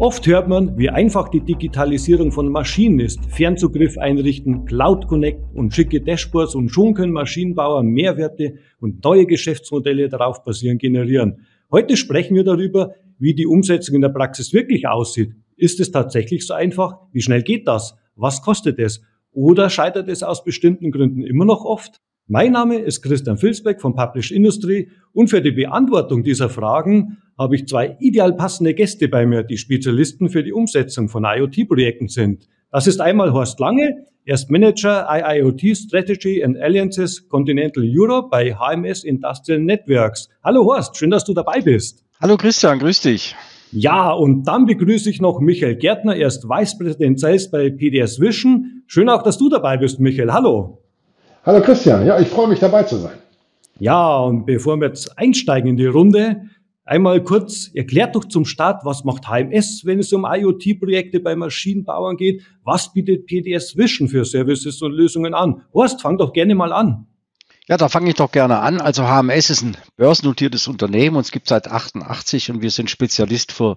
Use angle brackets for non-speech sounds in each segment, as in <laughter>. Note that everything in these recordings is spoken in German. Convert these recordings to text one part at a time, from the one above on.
Oft hört man, wie einfach die Digitalisierung von Maschinen ist. Fernzugriff einrichten, Cloud Connect und schicke Dashboards und schon können Maschinenbauer Mehrwerte und neue Geschäftsmodelle darauf basierend generieren. Heute sprechen wir darüber, wie die Umsetzung in der Praxis wirklich aussieht. Ist es tatsächlich so einfach? Wie schnell geht das? Was kostet es? Oder scheitert es aus bestimmten Gründen immer noch oft? Mein Name ist Christian Filsbeck von Publish Industry und für die Beantwortung dieser Fragen habe ich zwei ideal passende Gäste bei mir, die Spezialisten für die Umsetzung von IoT-Projekten sind. Das ist einmal Horst Lange, er ist Manager IIoT Strategy and Alliances Continental Europe bei HMS Industrial Networks. Hallo Horst, schön, dass du dabei bist. Hallo Christian, grüß dich. Ja, und dann begrüße ich noch Michael Gärtner, er ist Vice President Sales bei PDS Vision. Schön auch, dass du dabei bist, Michael. Hallo. Hallo Christian, ja, ich freue mich dabei zu sein. Ja, und bevor wir jetzt einsteigen in die Runde, einmal kurz, erklärt doch zum Start, was macht HMS, wenn es um IoT-Projekte bei Maschinenbauern geht? Was bietet PDS Vision für Services und Lösungen an? Horst, fang doch gerne mal an. Ja, da fange ich doch gerne an. Also HMS ist ein börsennotiertes Unternehmen, uns gibt seit 88 und wir sind Spezialist für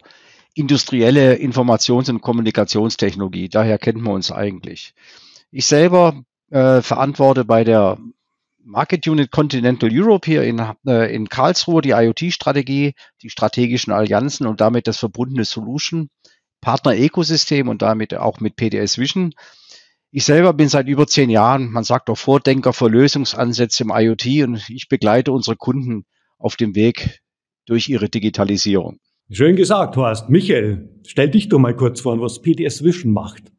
industrielle Informations- und Kommunikationstechnologie. Daher kennt man uns eigentlich. Ich selber äh, verantworte bei der Market Unit Continental Europe hier in, äh, in Karlsruhe die IoT-Strategie, die strategischen Allianzen und damit das verbundene Solution, Partner-Ökosystem und damit auch mit PDS Vision. Ich selber bin seit über zehn Jahren, man sagt auch Vordenker für Lösungsansätze im IoT und ich begleite unsere Kunden auf dem Weg durch ihre Digitalisierung. Schön gesagt, Horst. Michael, stell dich doch mal kurz vor, was PDS Vision macht.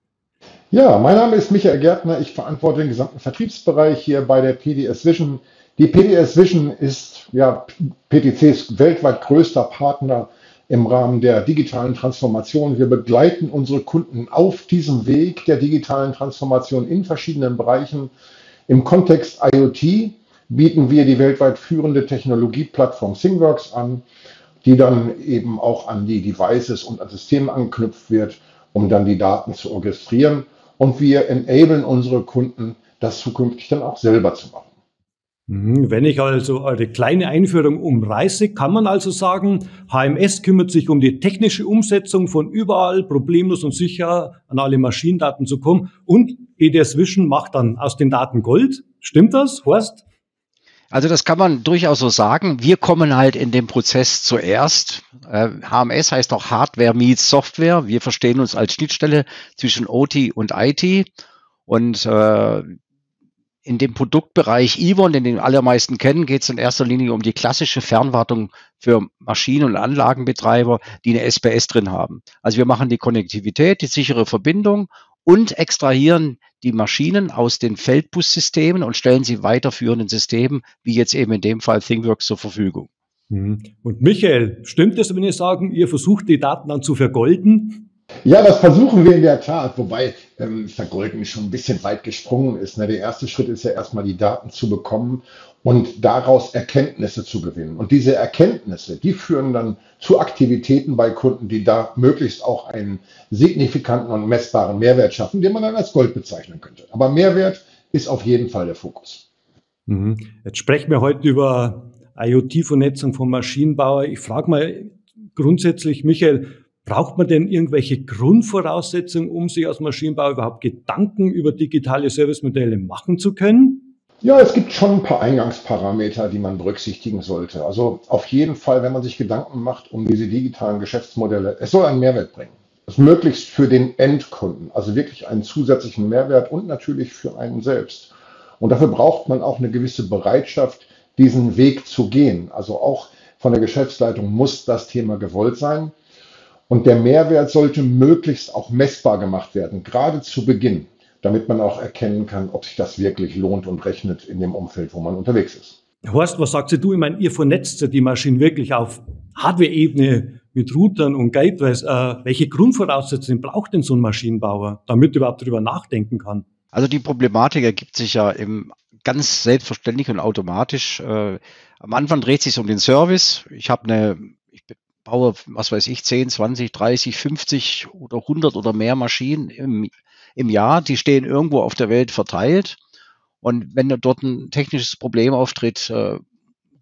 Ja, mein Name ist Michael Gärtner. Ich verantworte den gesamten Vertriebsbereich hier bei der PDS Vision. Die PDS Vision ist ja PTCs weltweit größter Partner im Rahmen der digitalen Transformation. Wir begleiten unsere Kunden auf diesem Weg der digitalen Transformation in verschiedenen Bereichen. Im Kontext IoT bieten wir die weltweit führende Technologieplattform ThingWorks an, die dann eben auch an die Devices und an Systeme anknüpft wird, um dann die Daten zu orchestrieren und wir enablen unsere Kunden, das zukünftig dann auch selber zu machen. Mhm, wenn ich also eine kleine Einführung umreiße, kann man also sagen, HMS kümmert sich um die technische Umsetzung von überall problemlos und sicher an alle Maschinendaten zu kommen und EDS Vision macht dann aus den Daten Gold. Stimmt das, Horst? Also das kann man durchaus so sagen. Wir kommen halt in dem Prozess zuerst. Äh, HMS heißt auch Hardware meets Software. Wir verstehen uns als Schnittstelle zwischen OT und IT. Und äh, in dem Produktbereich Yvonne, den die allermeisten kennen, geht es in erster Linie um die klassische Fernwartung für Maschinen- und Anlagenbetreiber, die eine SPS drin haben. Also wir machen die Konnektivität, die sichere Verbindung und extrahieren die Maschinen aus den Feldbussystemen und stellen sie weiterführenden Systemen, wie jetzt eben in dem Fall ThingWorks zur Verfügung. Mhm. Und Michael, stimmt es, wenn ihr sagen, ihr versucht die Daten dann zu vergolden? Ja, das versuchen wir in der Tat, wobei ähm, Vergolden schon ein bisschen weit gesprungen ist. Ne? Der erste Schritt ist ja erstmal die Daten zu bekommen und daraus Erkenntnisse zu gewinnen. Und diese Erkenntnisse, die führen dann zu Aktivitäten bei Kunden, die da möglichst auch einen signifikanten und messbaren Mehrwert schaffen, den man dann als Gold bezeichnen könnte. Aber Mehrwert ist auf jeden Fall der Fokus. Mhm. Jetzt sprechen wir heute über IoT-Vernetzung von Maschinenbauer. Ich frage mal grundsätzlich, Michael, braucht man denn irgendwelche Grundvoraussetzungen, um sich als Maschinenbauer überhaupt Gedanken über digitale Servicemodelle machen zu können? Ja, es gibt schon ein paar Eingangsparameter, die man berücksichtigen sollte. Also auf jeden Fall, wenn man sich Gedanken macht um diese digitalen Geschäftsmodelle, es soll einen Mehrwert bringen. Das möglichst für den Endkunden, also wirklich einen zusätzlichen Mehrwert und natürlich für einen selbst. Und dafür braucht man auch eine gewisse Bereitschaft, diesen Weg zu gehen. Also auch von der Geschäftsleitung muss das Thema gewollt sein. Und der Mehrwert sollte möglichst auch messbar gemacht werden, gerade zu Beginn damit man auch erkennen kann, ob sich das wirklich lohnt und rechnet in dem Umfeld, wo man unterwegs ist. Horst, was sagst du? Ich meine, ihr vernetzt ja die Maschinen wirklich auf Hardware-Ebene mit Routern und Gateways. Äh, welche Grundvoraussetzungen braucht denn so ein Maschinenbauer, damit er überhaupt darüber nachdenken kann? Also die Problematik ergibt sich ja im ganz selbstverständlich und automatisch. Äh, am Anfang dreht sich um den Service. Ich habe eine, ich baue, was weiß ich, 10, 20, 30, 50 oder 100 oder mehr Maschinen im im Jahr, die stehen irgendwo auf der Welt verteilt. Und wenn dort ein technisches Problem auftritt, äh,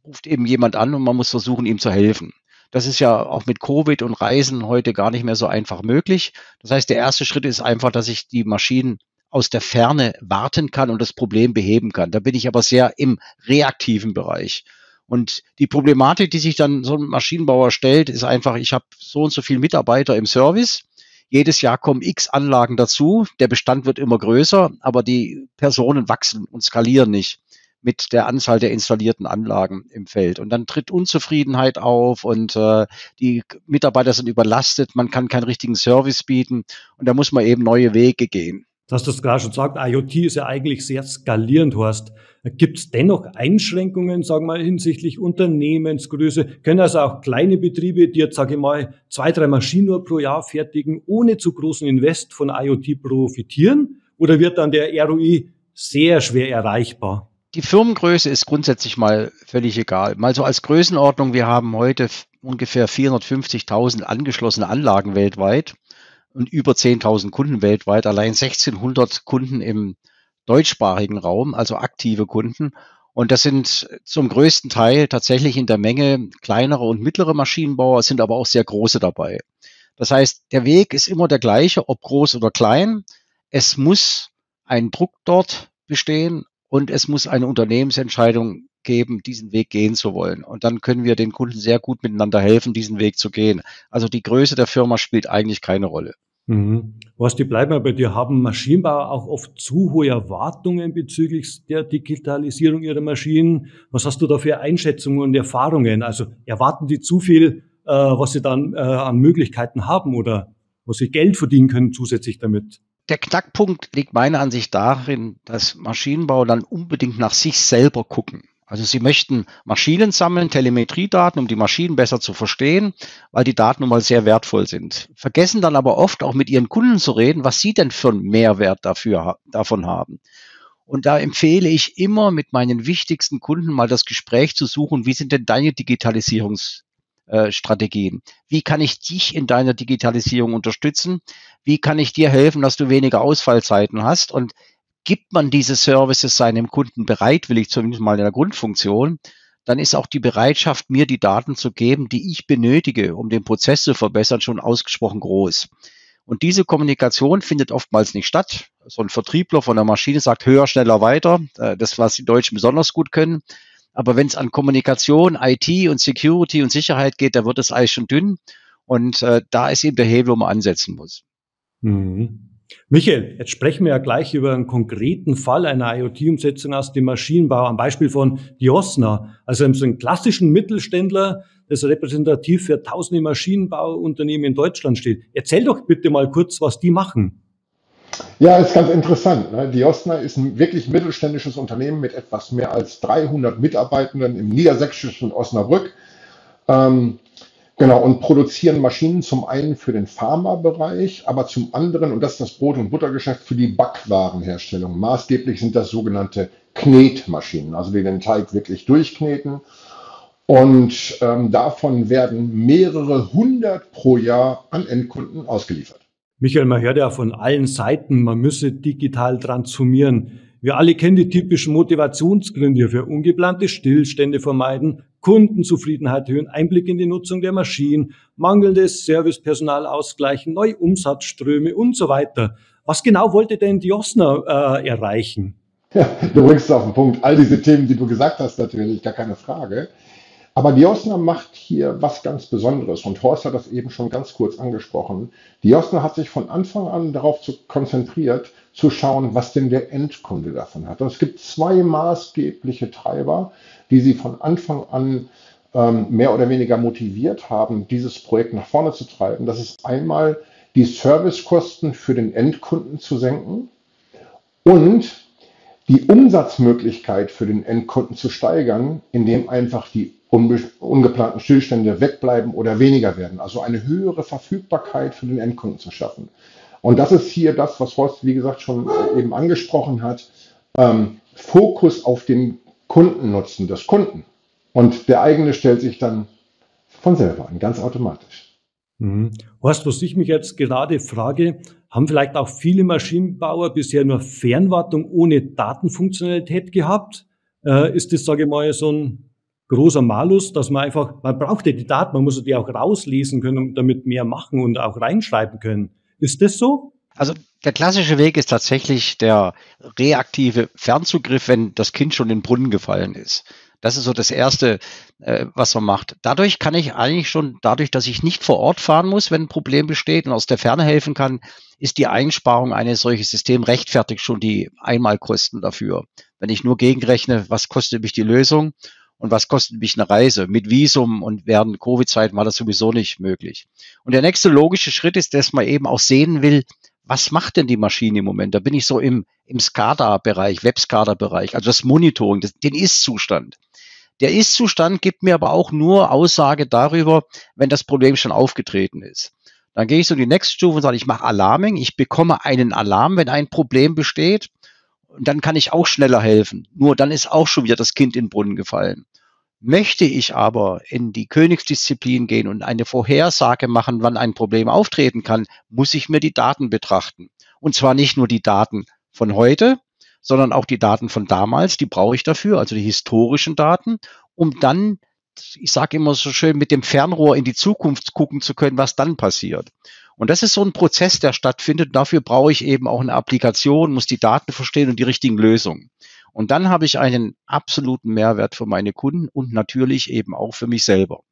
ruft eben jemand an und man muss versuchen, ihm zu helfen. Das ist ja auch mit Covid und Reisen heute gar nicht mehr so einfach möglich. Das heißt, der erste Schritt ist einfach, dass ich die Maschinen aus der Ferne warten kann und das Problem beheben kann. Da bin ich aber sehr im reaktiven Bereich. Und die Problematik, die sich dann so ein Maschinenbauer stellt, ist einfach, ich habe so und so viele Mitarbeiter im Service. Jedes Jahr kommen x Anlagen dazu. Der Bestand wird immer größer, aber die Personen wachsen und skalieren nicht mit der Anzahl der installierten Anlagen im Feld. Und dann tritt Unzufriedenheit auf und äh, die Mitarbeiter sind überlastet, man kann keinen richtigen Service bieten und da muss man eben neue Wege gehen. Du hast das gerade schon gesagt, IoT ist ja eigentlich sehr skalierend, Horst. Gibt es dennoch Einschränkungen, sagen wir mal, hinsichtlich Unternehmensgröße? Können also auch kleine Betriebe, die jetzt, sage ich mal, zwei, drei Maschinen nur pro Jahr fertigen, ohne zu großen Invest von IoT profitieren? Oder wird dann der ROI sehr schwer erreichbar? Die Firmengröße ist grundsätzlich mal völlig egal. Mal so als Größenordnung, wir haben heute ungefähr 450.000 angeschlossene Anlagen weltweit und über 10.000 Kunden weltweit, allein 1600 Kunden im deutschsprachigen Raum, also aktive Kunden. Und das sind zum größten Teil tatsächlich in der Menge kleinere und mittlere Maschinenbauer, sind aber auch sehr große dabei. Das heißt, der Weg ist immer der gleiche, ob groß oder klein. Es muss ein Druck dort bestehen und es muss eine Unternehmensentscheidung geben, diesen Weg gehen zu wollen. Und dann können wir den Kunden sehr gut miteinander helfen, diesen Weg zu gehen. Also die Größe der Firma spielt eigentlich keine Rolle. Mhm. Was die bleiben bei dir, haben Maschinenbauer auch oft zu hohe Erwartungen bezüglich der Digitalisierung ihrer Maschinen? Was hast du da für Einschätzungen und Erfahrungen? Also erwarten die zu viel, äh, was sie dann äh, an Möglichkeiten haben oder was sie Geld verdienen können zusätzlich damit? Der Knackpunkt liegt meiner Ansicht darin, dass Maschinenbauer dann unbedingt nach sich selber gucken. Also sie möchten Maschinen sammeln, Telemetriedaten, um die Maschinen besser zu verstehen, weil die Daten nun mal sehr wertvoll sind. Vergessen dann aber oft auch mit ihren Kunden zu reden, was sie denn für einen Mehrwert dafür, davon haben. Und da empfehle ich immer mit meinen wichtigsten Kunden mal das Gespräch zu suchen, wie sind denn deine Digitalisierungs äh. Wie kann ich dich in deiner Digitalisierung unterstützen? Wie kann ich dir helfen, dass du weniger Ausfallzeiten hast? Und gibt man diese Services seinem Kunden bereitwillig, zumindest mal in der Grundfunktion, dann ist auch die Bereitschaft, mir die Daten zu geben, die ich benötige, um den Prozess zu verbessern, schon ausgesprochen groß. Und diese Kommunikation findet oftmals nicht statt. So ein Vertriebler von der Maschine sagt höher, schneller, weiter. Äh, das, was die Deutschen besonders gut können. Aber wenn es an Kommunikation, IT und Security und Sicherheit geht, da wird das Eis schon dünn. Und äh, da ist eben der Hebel, wo man ansetzen muss. Mhm. Michael, jetzt sprechen wir ja gleich über einen konkreten Fall einer IoT-Umsetzung aus dem Maschinenbau, am Beispiel von Diosna, also so einen klassischen Mittelständler, das repräsentativ für tausende Maschinenbauunternehmen in Deutschland steht. Erzähl doch bitte mal kurz, was die machen. Ja, ist ganz interessant. Ne? Diosna ist ein wirklich mittelständisches Unternehmen mit etwas mehr als 300 Mitarbeitenden im niedersächsischen Osnabrück. Ähm, genau, und produzieren Maschinen zum einen für den Pharmabereich, aber zum anderen, und das ist das Brot- und Buttergeschäft, für die Backwarenherstellung. Maßgeblich sind das sogenannte Knetmaschinen, also die den Teig wirklich durchkneten. Und ähm, davon werden mehrere hundert pro Jahr an Endkunden ausgeliefert. Michael, man hört ja von allen Seiten, man müsse digital transformieren. Wir alle kennen die typischen Motivationsgründe für ungeplante Stillstände vermeiden, Kundenzufriedenheit erhöhen, Einblick in die Nutzung der Maschinen, mangelndes Servicepersonal ausgleichen, neue Umsatzströme und so weiter. Was genau wollte denn Diosna äh, erreichen? Ja, du bringst es auf den Punkt. All diese Themen, die du gesagt hast, natürlich, gar keine Frage. Aber Diosna macht hier was ganz Besonderes und Horst hat das eben schon ganz kurz angesprochen. Diosna hat sich von Anfang an darauf zu, konzentriert, zu schauen, was denn der Endkunde davon hat. Und es gibt zwei maßgebliche Treiber, die sie von Anfang an ähm, mehr oder weniger motiviert haben, dieses Projekt nach vorne zu treiben. Das ist einmal die Servicekosten für den Endkunden zu senken und die Umsatzmöglichkeit für den Endkunden zu steigern, indem einfach die ungeplanten Stillstände wegbleiben oder weniger werden. Also eine höhere Verfügbarkeit für den Endkunden zu schaffen. Und das ist hier das, was Horst, wie gesagt, schon äh, eben angesprochen hat. Ähm, Fokus auf den Kundennutzen des Kunden. Und der eigene stellt sich dann von selber an, ganz automatisch. Mhm. Horst, was ich mich jetzt gerade frage, haben vielleicht auch viele Maschinenbauer bisher nur Fernwartung ohne Datenfunktionalität gehabt? Äh, ist das, sage ich mal, so ein großer Malus, dass man einfach, man braucht ja die Daten, man muss die auch rauslesen können und damit mehr machen und auch reinschreiben können. Ist das so? Also der klassische Weg ist tatsächlich der reaktive Fernzugriff, wenn das Kind schon in den Brunnen gefallen ist. Das ist so das Erste, äh, was man macht. Dadurch kann ich eigentlich schon, dadurch, dass ich nicht vor Ort fahren muss, wenn ein Problem besteht und aus der Ferne helfen kann, ist die Einsparung eines solchen Systems rechtfertigt schon die Einmalkosten dafür. Wenn ich nur gegenrechne, was kostet mich die Lösung und was kostet mich eine Reise? Mit Visum und während Covid-Zeiten war das sowieso nicht möglich. Und der nächste logische Schritt ist, dass man eben auch sehen will, was macht denn die Maschine im Moment? Da bin ich so im, im SCADA-Bereich, Web-SCADA-Bereich, also das Monitoring, das, den Ist-Zustand. Der Ist-Zustand gibt mir aber auch nur Aussage darüber, wenn das Problem schon aufgetreten ist. Dann gehe ich so in die nächste Stufe und sage, ich mache Alarming, ich bekomme einen Alarm, wenn ein Problem besteht. Und dann kann ich auch schneller helfen. Nur dann ist auch schon wieder das Kind in den Brunnen gefallen. Möchte ich aber in die Königsdisziplin gehen und eine Vorhersage machen, wann ein Problem auftreten kann, muss ich mir die Daten betrachten. Und zwar nicht nur die Daten von heute, sondern auch die Daten von damals, die brauche ich dafür, also die historischen Daten, um dann, ich sage immer so schön, mit dem Fernrohr in die Zukunft gucken zu können, was dann passiert. Und das ist so ein Prozess, der stattfindet. Dafür brauche ich eben auch eine Applikation, muss die Daten verstehen und die richtigen Lösungen. Und dann habe ich einen absoluten Mehrwert für meine Kunden und natürlich eben auch für mich selber.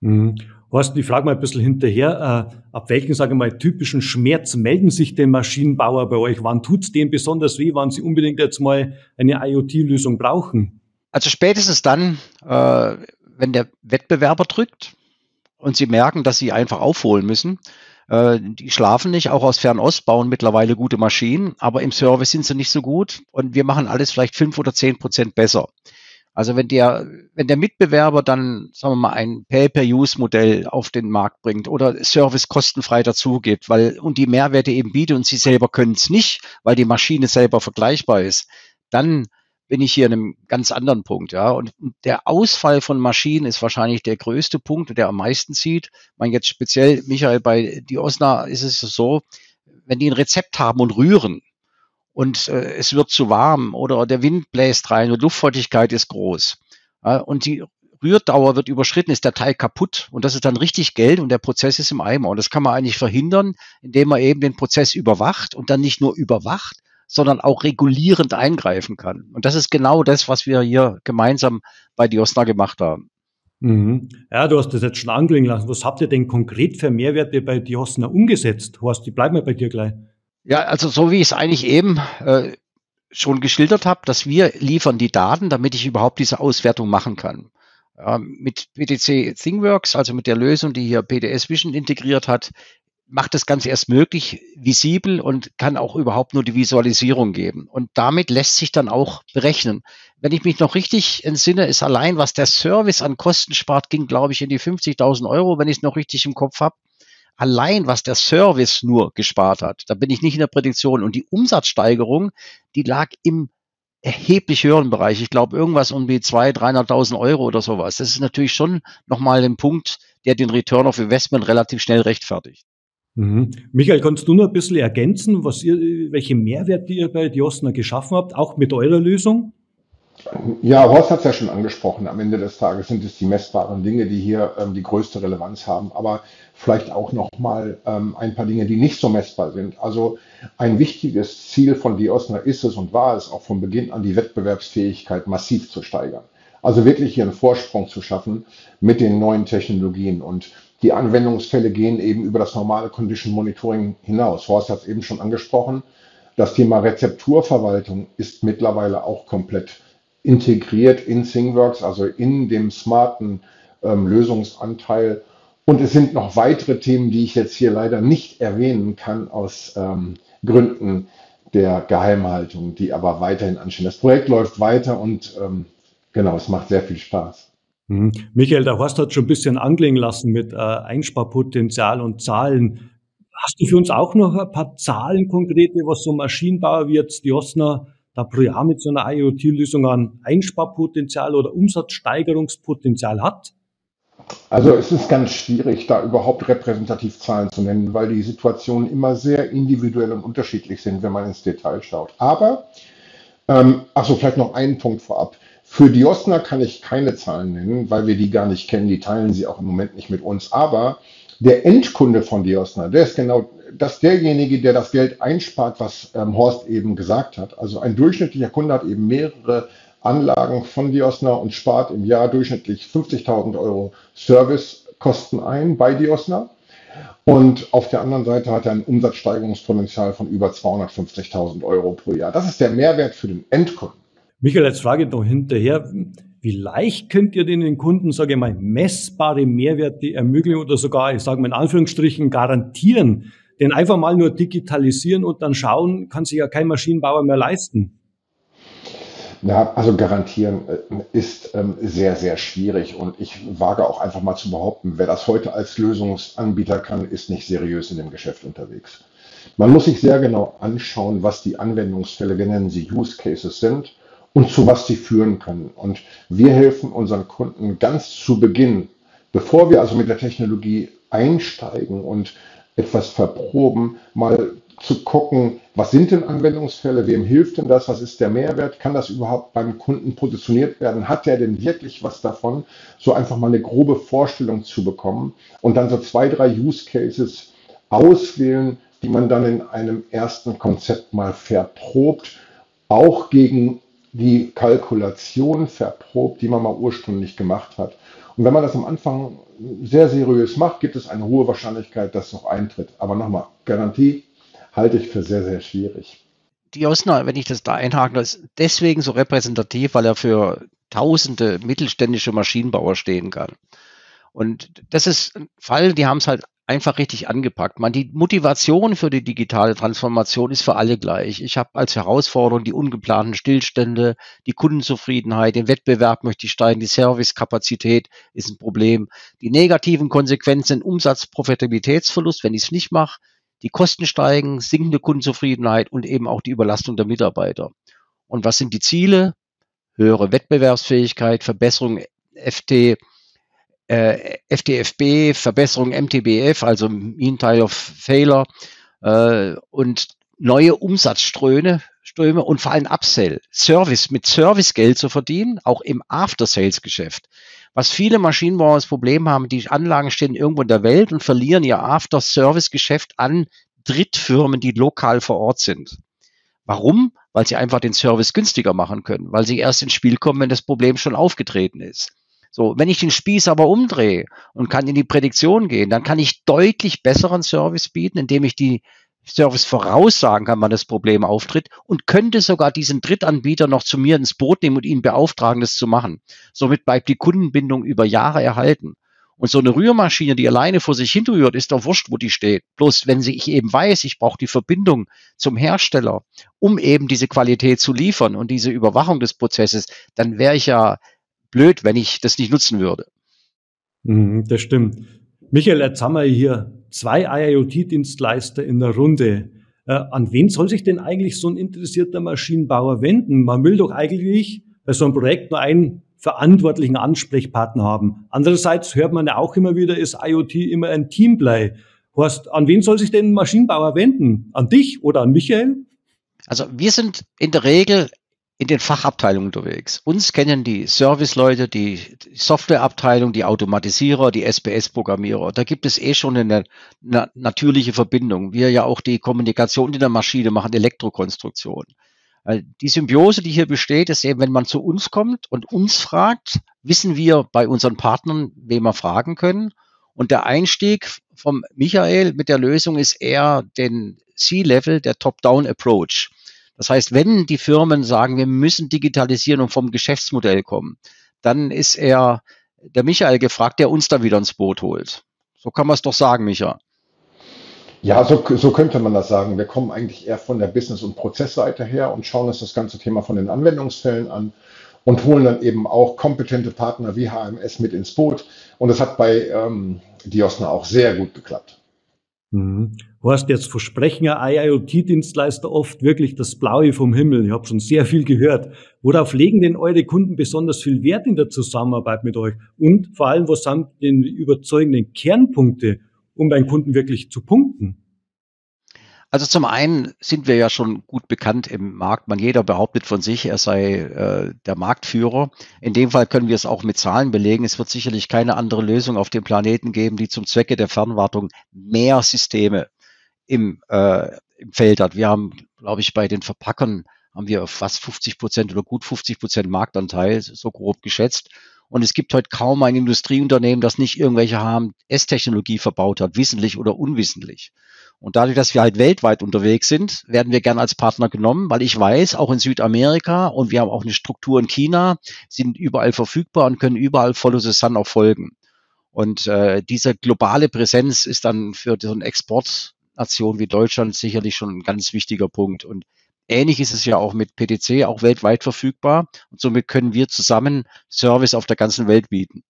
Mhm. Horst, ich frage mal ein bisschen hinterher, äh, ab welchen, sage ich mal, typischen Schmerz melden sich denn Maschinenbauer bei euch? Wann tut es denen besonders weh, wann sie unbedingt jetzt mal eine IoT-Lösung brauchen? Also spätestens dann, äh, wenn der Wettbewerber drückt und sie merken, dass sie einfach aufholen müssen, äh, die schlafen nicht, auch aus Fernost bauen mittlerweile gute Maschinen, aber im Service sind sie nicht so gut und wir machen alles vielleicht fünf oder zehn Prozent besser. Also wenn der, wenn der Mitbewerber dann, sagen wir mal, ein Pay-per-Use-Modell auf den Markt bringt oder Service kostenfrei dazugibt, weil und die Mehrwerte eben bietet und sie selber können es nicht, weil die Maschine selber vergleichbar ist, dann bin ich hier in einem ganz anderen Punkt, ja. Und der Ausfall von Maschinen ist wahrscheinlich der größte Punkt, der am meisten sieht. Man jetzt speziell, Michael, bei die Osna ist es so, wenn die ein Rezept haben und rühren und äh, es wird zu warm oder der Wind bläst rein und Luftfeuchtigkeit ist groß ja, und die Rührdauer wird überschritten, ist der Teig kaputt und das ist dann richtig Geld und der Prozess ist im Eimer. Und das kann man eigentlich verhindern, indem man eben den Prozess überwacht und dann nicht nur überwacht, sondern auch regulierend eingreifen kann. Und das ist genau das, was wir hier gemeinsam bei Diosna gemacht haben. Mhm. Ja, du hast das jetzt schon anklingen lassen. Was habt ihr denn konkret für Mehrwerte bei Diosna umgesetzt? Horst, die bleiben wir bei dir gleich. Ja, also so wie ich es eigentlich eben äh, schon geschildert habe, dass wir liefern die Daten, damit ich überhaupt diese Auswertung machen kann. Ja, mit PTC ThingWorks, also mit der Lösung, die hier PDS Vision integriert hat, macht das Ganze erst möglich, visibel und kann auch überhaupt nur die Visualisierung geben. Und damit lässt sich dann auch berechnen. Wenn ich mich noch richtig entsinne, ist allein, was der Service an Kosten spart, ging, glaube ich, in die 50.000 Euro, wenn ich es noch richtig im Kopf habe. Allein, was der Service nur gespart hat, da bin ich nicht in der Prädiktion. Und die Umsatzsteigerung, die lag im erheblich höheren Bereich. Ich glaube, irgendwas um die 200.000, 300.000 Euro oder sowas. Das ist natürlich schon nochmal ein Punkt, der den Return of Investment relativ schnell rechtfertigt. Mhm. Michael, kannst du noch ein bisschen ergänzen, was ihr, welche Mehrwerte ihr bei Diosna geschaffen habt, auch mit eurer Lösung? Ja, Horst hat es ja schon angesprochen. Am Ende des Tages sind es die messbaren Dinge, die hier ähm, die größte Relevanz haben. Aber vielleicht auch noch mal ähm, ein paar Dinge, die nicht so messbar sind. Also ein wichtiges Ziel von Diosna ist es und war es auch von Beginn an, die Wettbewerbsfähigkeit massiv zu steigern. Also wirklich hier einen Vorsprung zu schaffen mit den neuen Technologien. Und die Anwendungsfälle gehen eben über das normale Condition Monitoring hinaus. Horst hat es eben schon angesprochen. Das Thema Rezepturverwaltung ist mittlerweile auch komplett integriert in ThingWorks, also in dem smarten ähm, Lösungsanteil. Und es sind noch weitere Themen, die ich jetzt hier leider nicht erwähnen kann aus ähm, Gründen der Geheimhaltung, die aber weiterhin anstehen. Das Projekt läuft weiter und ähm, genau, es macht sehr viel Spaß. Mhm. Michael, der Horst hat schon ein bisschen anklingen lassen mit äh, Einsparpotenzial und Zahlen. Hast du für uns auch noch ein paar Zahlen konkrete, was so Maschinenbauer wie jetzt Josner da pro Jahr mit so einer IoT-Lösung an Einsparpotenzial oder Umsatzsteigerungspotenzial hat? Also es ist ganz schwierig, da überhaupt repräsentativ Zahlen zu nennen, weil die Situationen immer sehr individuell und unterschiedlich sind, wenn man ins Detail schaut. Aber, ähm, achso, vielleicht noch einen Punkt vorab. Für Diosna kann ich keine Zahlen nennen, weil wir die gar nicht kennen. Die teilen sie auch im Moment nicht mit uns. Aber der Endkunde von Diosna, der ist genau das derjenige, der das Geld einspart, was ähm, Horst eben gesagt hat. Also ein durchschnittlicher Kunde hat eben mehrere Anlagen von Diosna und spart im Jahr durchschnittlich 50.000 Euro Servicekosten ein bei Diosna. Und auf der anderen Seite hat er ein Umsatzsteigerungspotenzial von über 250.000 Euro pro Jahr. Das ist der Mehrwert für den Endkunden. Michael, jetzt frage ich noch hinterher, wie leicht könnt ihr den Kunden, sage ich mal, messbare Mehrwerte ermöglichen oder sogar, ich sage mal in Anführungsstrichen, garantieren? Denn einfach mal nur digitalisieren und dann schauen, kann sich ja kein Maschinenbauer mehr leisten. Ja, also garantieren äh, ist ähm, sehr, sehr schwierig und ich wage auch einfach mal zu behaupten, wer das heute als Lösungsanbieter kann, ist nicht seriös in dem Geschäft unterwegs. Man muss sich sehr genau anschauen, was die Anwendungsfälle, wir nennen sie Use Cases sind und zu was sie führen können. Und wir helfen unseren Kunden ganz zu Beginn, bevor wir also mit der Technologie einsteigen und etwas verproben, mal zu gucken, was sind denn Anwendungsfälle, wem hilft denn das, was ist der Mehrwert, kann das überhaupt beim Kunden positioniert werden, hat der denn wirklich was davon, so einfach mal eine grobe Vorstellung zu bekommen und dann so zwei, drei Use Cases auswählen, die man dann in einem ersten Konzept mal verprobt, auch gegen die Kalkulation verprobt, die man mal ursprünglich gemacht hat. Und wenn man das am Anfang sehr seriös macht, gibt es eine hohe Wahrscheinlichkeit, dass es auch eintritt. Aber nochmal, Garantie halte ich für sehr, sehr schwierig. Die Osner, wenn ich das da einhaken, ist deswegen so repräsentativ, weil er für tausende mittelständische Maschinenbauer stehen kann. Und das ist ein Fall, die haben es halt einfach richtig angepackt. Man, die Motivation für die digitale Transformation ist für alle gleich. Ich habe als Herausforderung die ungeplanten Stillstände, die Kundenzufriedenheit, den Wettbewerb möchte ich steigen, die Servicekapazität ist ein Problem. Die negativen Konsequenzen sind Umsatz, Profitabilitätsverlust, wenn ich es nicht mache, die Kosten steigen, sinkende Kundenzufriedenheit und eben auch die Überlastung der Mitarbeiter. Und was sind die Ziele? Höhere Wettbewerbsfähigkeit, Verbesserung FT, äh, FTFB, Verbesserung MTBF, also Mean Time of Failure äh, und neue Umsatzströme Ströme und vor allem Upsell, Service, mit Servicegeld zu verdienen, auch im After-Sales-Geschäft. Was viele Maschinenbauer das Problem haben, die Anlagen stehen irgendwo in der Welt und verlieren ihr After-Service-Geschäft an Drittfirmen, die lokal vor Ort sind. Warum? Weil sie einfach den Service günstiger machen können, weil sie erst ins Spiel kommen, wenn das Problem schon aufgetreten ist. So, wenn ich den Spieß aber umdrehe und kann in die Prädiktion gehen, dann kann ich deutlich besseren Service bieten, indem ich die Service voraussagen kann, wann das Problem auftritt und könnte sogar diesen Drittanbieter noch zu mir ins Boot nehmen und ihn beauftragen, das zu machen. Somit bleibt die Kundenbindung über Jahre erhalten. Und so eine Rührmaschine, die alleine vor sich hinrührt, ist doch wurscht, wo die steht. Bloß wenn ich eben weiß, ich brauche die Verbindung zum Hersteller, um eben diese Qualität zu liefern und diese Überwachung des Prozesses, dann wäre ich ja blöd, wenn ich das nicht nutzen würde. Mhm, das stimmt. Michael, jetzt haben wir hier zwei IoT-Dienstleister in der Runde. Äh, an wen soll sich denn eigentlich so ein interessierter Maschinenbauer wenden? Man will doch eigentlich bei so einem Projekt nur einen verantwortlichen Ansprechpartner haben. Andererseits hört man ja auch immer wieder, ist IoT immer ein Teamplay. Horst, an wen soll sich denn ein Maschinenbauer wenden? An dich oder an Michael? Also wir sind in der Regel in den Fachabteilungen unterwegs. Uns kennen die Serviceleute, die Softwareabteilung, die Automatisierer, die SPS-Programmierer. Da gibt es eh schon eine, eine natürliche Verbindung. Wir ja auch die Kommunikation in der Maschine machen, Elektrokonstruktion. Die Symbiose, die hier besteht, ist eben, wenn man zu uns kommt und uns fragt, wissen wir bei unseren Partnern, wen wir fragen können. Und der Einstieg vom Michael mit der Lösung ist eher den C-Level, der Top-Down-Approach. Das heißt, wenn die Firmen sagen, wir müssen digitalisieren und vom Geschäftsmodell kommen, dann ist er der Michael gefragt, der uns da wieder ins Boot holt. So kann man es doch sagen, Micha. Ja, so, so könnte man das sagen. Wir kommen eigentlich eher von der Business- und Prozessseite her und schauen uns das ganze Thema von den Anwendungsfällen an und holen dann eben auch kompetente Partner wie HMS mit ins Boot. Und das hat bei ähm, Diosna auch sehr gut geklappt. Mhm. Horst, jetzt versprechen ja IoT-Dienstleister oft wirklich das Blaue vom Himmel. Ich habe schon sehr viel gehört. Worauf legen denn eure Kunden besonders viel Wert in der Zusammenarbeit mit euch? Und vor allem, was sind denn die überzeugenden Kernpunkte, um beim Kunden wirklich zu punkten? Also zum einen sind wir ja schon gut bekannt im Markt. Man jeder behauptet von sich, er sei äh, der Marktführer. In dem Fall können wir es auch mit Zahlen belegen. Es wird sicherlich keine andere Lösung auf dem Planeten geben, die zum Zwecke der Fernwartung mehr Systeme im, äh, im Feld hat. Wir haben, glaube ich, bei den Verpackern haben wir fast 50 Prozent oder gut 50 Prozent Marktanteil, so grob geschätzt. Und es gibt heute kaum ein Industrieunternehmen, das nicht irgendwelche HMS-Technologie verbaut hat, wissentlich oder unwissentlich. Und dadurch, dass wir halt weltweit unterwegs sind, werden wir gern als Partner genommen, weil ich weiß, auch in Südamerika und wir haben auch eine Struktur in China, sind überall verfügbar und können überall Follow the Sun auch folgen. Und äh, diese globale Präsenz ist dann für so eine Exportnation wie Deutschland sicherlich schon ein ganz wichtiger Punkt. Und ähnlich ist es ja auch mit PTC, auch weltweit verfügbar. Und somit können wir zusammen Service auf der ganzen Welt bieten.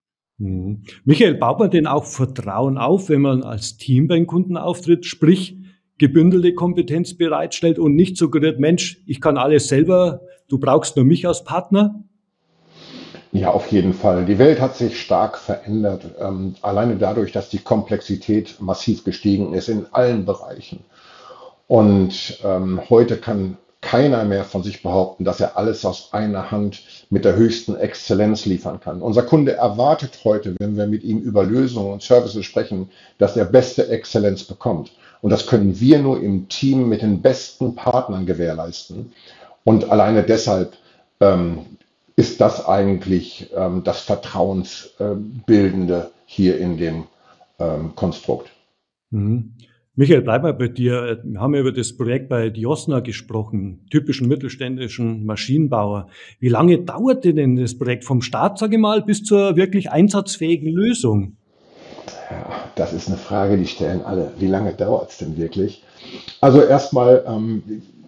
Mhm. Michael, baut man denn auch Vertrauen auf, wenn man als Team beim Kunden auftritt, sprich gebündelte Kompetenz bereitstellt und nicht suggeriert, Mensch, ich kann alles selber, du brauchst nur mich als Partner? Ja, auf jeden Fall. Die Welt hat sich stark verändert, ähm, alleine dadurch, dass die Komplexität massiv gestiegen ist in allen Bereichen. Und ähm, heute kann keiner mehr von sich behaupten, dass er alles aus einer Hand mit der höchsten Exzellenz liefern kann. Unser Kunde erwartet heute, wenn wir mit ihm über Lösungen und Services sprechen, dass er beste Exzellenz bekommt. Und das können wir nur im Team mit den besten Partnern gewährleisten. Und alleine deshalb ähm, ist das eigentlich ähm, das Vertrauensbildende hier in dem ähm, Konstrukt. Mhm. Michael, bleib mal bei dir. Wir haben ja über das Projekt bei Diosna gesprochen, typischen mittelständischen Maschinenbauer. Wie lange dauerte denn das Projekt vom Start, sage ich mal, bis zur wirklich einsatzfähigen Lösung? Ja, das ist eine Frage, die stellen alle. Wie lange dauert es denn wirklich? Also erstmal ähm,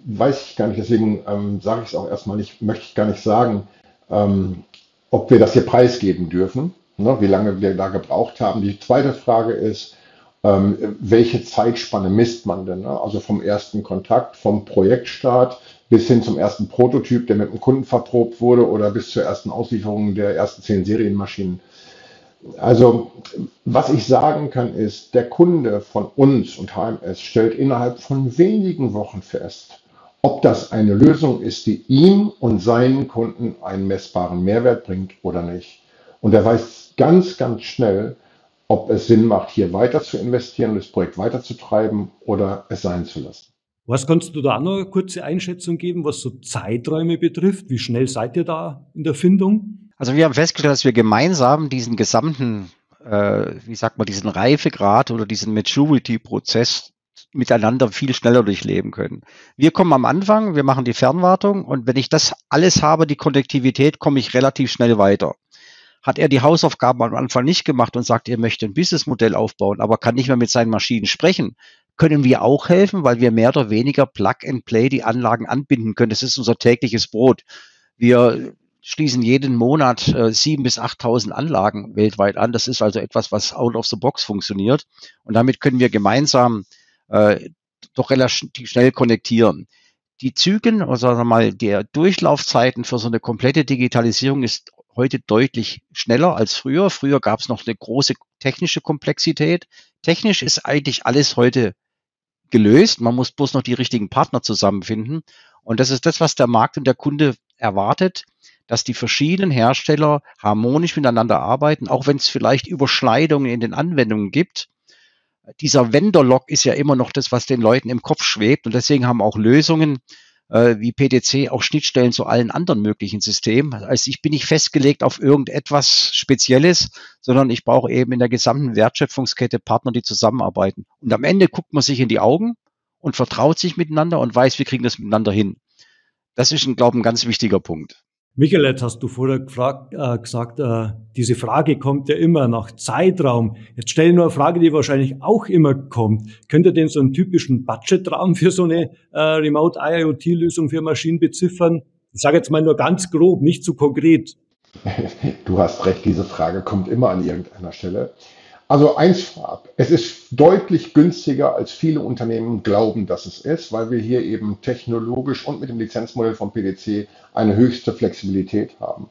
weiß ich gar nicht, deswegen ähm, sage ich es auch erstmal nicht, möchte ich gar nicht sagen, ähm, ob wir das hier preisgeben dürfen, ne, wie lange wir da gebraucht haben. Die zweite Frage ist, ähm, welche Zeitspanne misst man denn? Ne? Also vom ersten Kontakt, vom Projektstart bis hin zum ersten Prototyp, der mit dem Kunden verprobt wurde oder bis zur ersten Auslieferung der ersten zehn Serienmaschinen. Also was ich sagen kann ist, der Kunde von uns und HMS stellt innerhalb von wenigen Wochen fest, ob das eine Lösung ist, die ihm und seinen Kunden einen messbaren Mehrwert bringt oder nicht. Und er weiß ganz, ganz schnell, ob es Sinn macht, hier weiter zu investieren und das Projekt weiterzutreiben oder es sein zu lassen. Was kannst du da noch eine kurze Einschätzung geben, was so Zeiträume betrifft? Wie schnell seid ihr da in der Findung? Also wir haben festgestellt, dass wir gemeinsam diesen gesamten, äh, wie sagt man, diesen Reifegrad oder diesen Maturity-Prozess miteinander viel schneller durchleben können. Wir kommen am Anfang, wir machen die Fernwartung und wenn ich das alles habe, die Konnektivität, komme ich relativ schnell weiter hat er die Hausaufgaben am Anfang nicht gemacht und sagt, er möchte ein Businessmodell aufbauen, aber kann nicht mehr mit seinen Maschinen sprechen, können wir auch helfen, weil wir mehr oder weniger Plug and Play die Anlagen anbinden können. Das ist unser tägliches Brot. Wir schließen jeden Monat äh, 7.000 bis 8.000 Anlagen weltweit an. Das ist also etwas, was out of the box funktioniert. Und damit können wir gemeinsam äh, doch relativ schnell konnektieren. Die Zügen, also sagen wir mal, der Durchlaufzeiten für so eine komplette Digitalisierung ist heute deutlich schneller als früher. Früher gab es noch eine große technische Komplexität. Technisch ist eigentlich alles heute gelöst. Man muss bloß noch die richtigen Partner zusammenfinden. Und das ist das, was der Markt und der Kunde erwartet, dass die verschiedenen Hersteller harmonisch miteinander arbeiten, auch wenn es vielleicht Überschneidungen in den Anwendungen gibt. Dieser Vendor-Log ist ja immer noch das, was den Leuten im Kopf schwebt. Und deswegen haben auch Lösungen äh, wie PTC auch Schnittstellen zu allen anderen möglichen Systemen. Also ich bin nicht festgelegt auf irgendetwas Spezielles, sondern ich brauche eben in der gesamten Wertschöpfungskette Partner, die zusammenarbeiten. Und am Ende guckt man sich in die Augen und vertraut sich miteinander und weiß, wir kriegen das miteinander hin. Das ist, glaube ich, ein ganz wichtiger Punkt. Michael, jetzt hast du vorher gefragt, äh, gesagt, äh, diese Frage kommt ja immer nach Zeitraum. Jetzt stelle ich nur eine Frage, die wahrscheinlich auch immer kommt. Könnt ihr denn so einen typischen Budgetraum für so eine äh, Remote IoT-Lösung für Maschinen beziffern? Ich sage jetzt mal nur ganz grob, nicht zu konkret. <laughs> Du hast recht, diese Frage kommt immer an irgendeiner Stelle. Also eins vorab, es ist deutlich günstiger, als viele Unternehmen glauben, dass es ist, weil wir hier eben technologisch und mit dem Lizenzmodell von PDC eine höchste Flexibilität haben.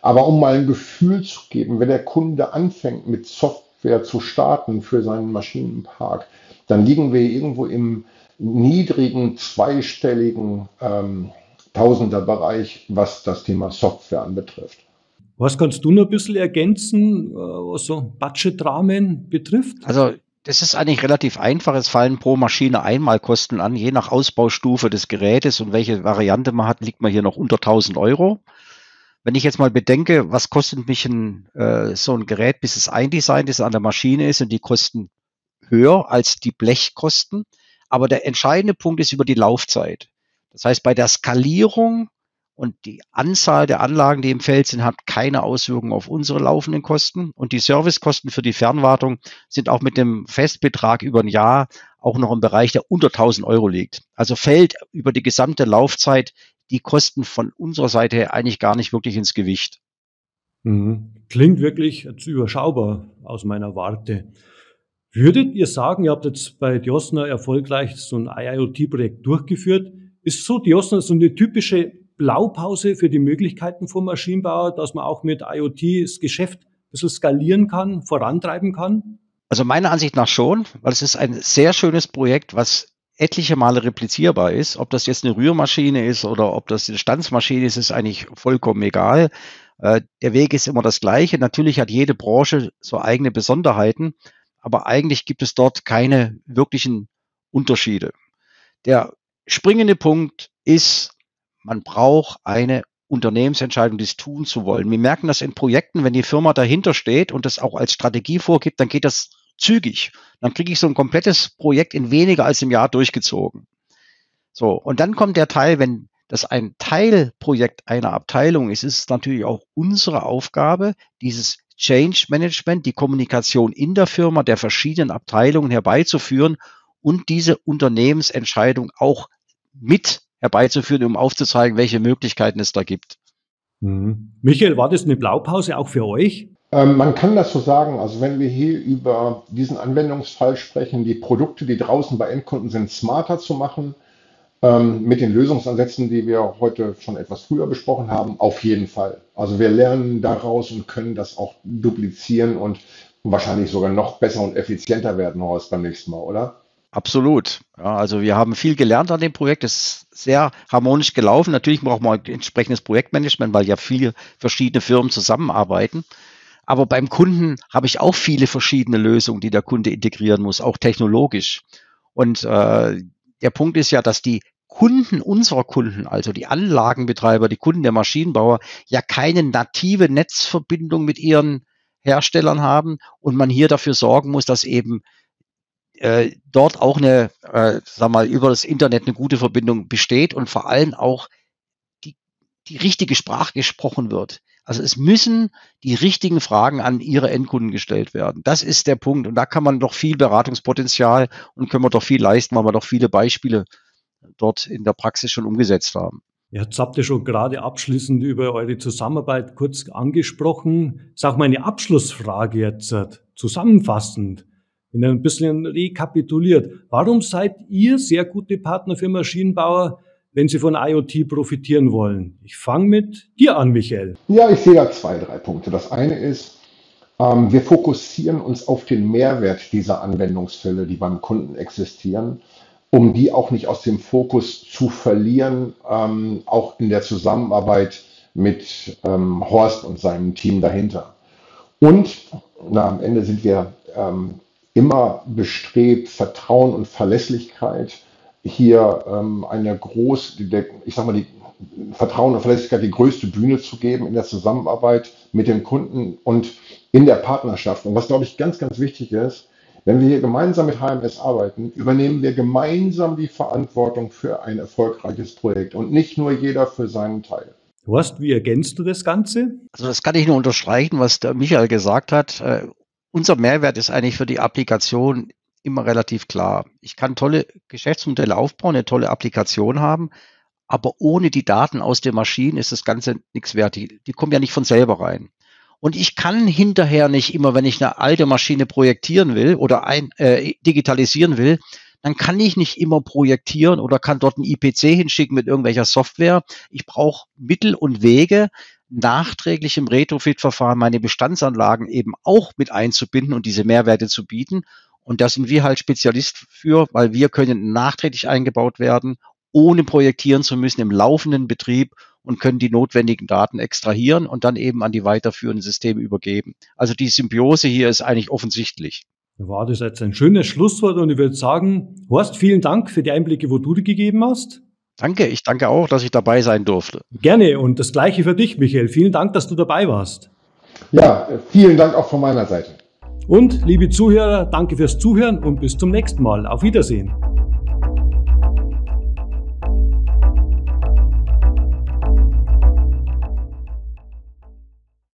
Aber um mal ein Gefühl zu geben, wenn der Kunde anfängt mit Software zu starten für seinen Maschinenpark, dann liegen wir irgendwo im niedrigen zweistelligen ähm, Tausenderbereich, was das Thema Software anbetrifft. Was kannst du noch ein bisschen ergänzen, äh, was so Budgetrahmen betrifft? Also das ist eigentlich relativ einfach. Es fallen pro Maschine Einmalkosten an. Je nach Ausbaustufe des Gerätes und welche Variante man hat, liegt man hier noch unter 1000 Euro. Wenn ich jetzt mal bedenke, was kostet mich ein, äh, so ein Gerät, bis es eindesignt ist, an der Maschine ist und die Kosten höher als die Blechkosten. Aber der entscheidende Punkt ist über die Laufzeit. Das heißt, bei der Skalierung und die Anzahl der Anlagen, die im Feld sind, hat keine Auswirkungen auf unsere laufenden Kosten. Und die Servicekosten für die Fernwartung sind auch mit dem Festbetrag über ein Jahr auch noch im Bereich, der unter 1000 Euro liegt. Also fällt über die gesamte Laufzeit die Kosten von unserer Seite her eigentlich gar nicht wirklich ins Gewicht. Mhm. Klingt wirklich überschaubar aus meiner Warte. Würdet ihr sagen, ihr habt jetzt bei Diosna erfolgreich so ein IoT-Projekt durchgeführt? Ist so Diosna so eine typische Blaupause für die Möglichkeiten vom Maschinenbauer, dass man auch mit IoT das Geschäft ein bisschen skalieren kann, vorantreiben kann? Also meiner Ansicht nach schon, weil es ist ein sehr schönes Projekt, was etliche Male replizierbar ist. Ob das jetzt eine Rührmaschine ist oder ob das eine Stanzmaschine ist, ist eigentlich vollkommen egal. Äh, der Weg ist immer das gleiche. Natürlich hat jede Branche so eigene Besonderheiten, aber eigentlich gibt es dort keine wirklichen Unterschiede. Der springende Punkt ist, man braucht eine Unternehmensentscheidung, dies tun zu wollen. Wir merken das in Projekten, wenn die Firma dahinter steht und das auch als Strategie vorgibt, dann geht das zügig. Dann kriege ich so ein komplettes Projekt in weniger als im Jahr durchgezogen. So, und dann kommt der Teil, wenn das ein Teilprojekt einer Abteilung ist, ist es natürlich auch unsere Aufgabe, dieses Change Management, die Kommunikation in der Firma der verschiedenen Abteilungen herbeizuführen und diese Unternehmensentscheidung auch mit herbeizuführen, um aufzuzeigen, welche Möglichkeiten es da gibt. Mhm. Michael, war das eine Blaupause auch für euch? Ähm, man kann das so sagen. Also wenn wir hier über diesen Anwendungsfall sprechen, die Produkte, die draußen bei Endkunden sind, smarter zu machen, ähm, mit den Lösungsansätzen, die wir heute schon etwas früher besprochen haben, auf jeden Fall. Also wir lernen daraus und können das auch duplizieren und wahrscheinlich sogar noch besser und effizienter werden, Horst, beim nächsten Mal, oder? Absolut. Ja, also wir haben viel gelernt an dem Projekt. Es ist sehr harmonisch gelaufen. Natürlich braucht man entsprechendes Projektmanagement, weil ja viele verschiedene Firmen zusammenarbeiten. Aber beim Kunden habe ich auch viele verschiedene Lösungen, die der Kunde integrieren muss, auch technologisch. Und äh, der Punkt ist ja, dass die Kunden unserer Kunden, also die Anlagenbetreiber, die Kunden der Maschinenbauer, ja keine native Netzverbindung mit ihren Herstellern haben und man hier dafür sorgen muss, dass eben äh, dort auch eine, äh, sag mal, über das Internet eine gute Verbindung besteht und vor allem auch die, die richtige Sprache gesprochen wird. Also es müssen die richtigen Fragen an Ihre Endkunden gestellt werden. Das ist der Punkt. Und da kann man doch viel Beratungspotenzial und können wir doch viel leisten, weil wir doch viele Beispiele dort in der Praxis schon umgesetzt haben. Jetzt habt ihr schon gerade abschließend über eure Zusammenarbeit kurz angesprochen. Sag mal eine Abschlussfrage jetzt zusammenfassend wenn ein bisschen rekapituliert. Warum seid ihr sehr gute Partner für Maschinenbauer, wenn sie von IoT profitieren wollen? Ich fange mit dir an, Michael. Ja, ich sehe da zwei, drei Punkte. Das eine ist, ähm, wir fokussieren uns auf den Mehrwert dieser Anwendungsfälle, die beim Kunden existieren, um die auch nicht aus dem Fokus zu verlieren, ähm, auch in der Zusammenarbeit mit ähm, Horst und seinem Team dahinter. Und na, am Ende sind wir ähm, immer bestrebt, Vertrauen und Verlässlichkeit hier ähm, eine groß, ich sag mal, die Vertrauen und Verlässlichkeit die größte Bühne zu geben in der Zusammenarbeit mit dem Kunden und in der Partnerschaft. Und was, glaube ich, ganz, ganz wichtig ist, wenn wir hier gemeinsam mit HMS arbeiten, übernehmen wir gemeinsam die Verantwortung für ein erfolgreiches Projekt und nicht nur jeder für seinen Teil. Horst, wie ergänzt du das Ganze? Also das kann ich nur unterstreichen, was der Michael gesagt hat. Unser Mehrwert ist eigentlich für die Applikation immer relativ klar. Ich kann tolle Geschäftsmodelle aufbauen, eine tolle Applikation haben, aber ohne die Daten aus den Maschinen ist das Ganze nichts wert. Die, die kommen ja nicht von selber rein. Und ich kann hinterher nicht immer, wenn ich eine alte Maschine projektieren will oder ein, äh, digitalisieren will, dann kann ich nicht immer projektieren oder kann dort ein IPC hinschicken mit irgendwelcher Software. Ich brauche Mittel und Wege, nachträglich im Retrofit-Verfahren meine Bestandsanlagen eben auch mit einzubinden und diese Mehrwerte zu bieten. Und da sind wir halt Spezialist für, weil wir können nachträglich eingebaut werden, ohne projektieren zu müssen im laufenden Betrieb und können die notwendigen Daten extrahieren und dann eben an die weiterführenden Systeme übergeben. Also die Symbiose hier ist eigentlich offensichtlich. War das jetzt ein schönes Schlusswort und ich würde sagen, Horst, vielen Dank für die Einblicke, wo du die gegeben hast. Danke, ich danke auch, dass ich dabei sein durfte. Gerne und das gleiche für dich, Michael. Vielen Dank, dass du dabei warst. Ja, vielen Dank auch von meiner Seite. Und liebe Zuhörer, danke fürs Zuhören und bis zum nächsten Mal. Auf Wiedersehen.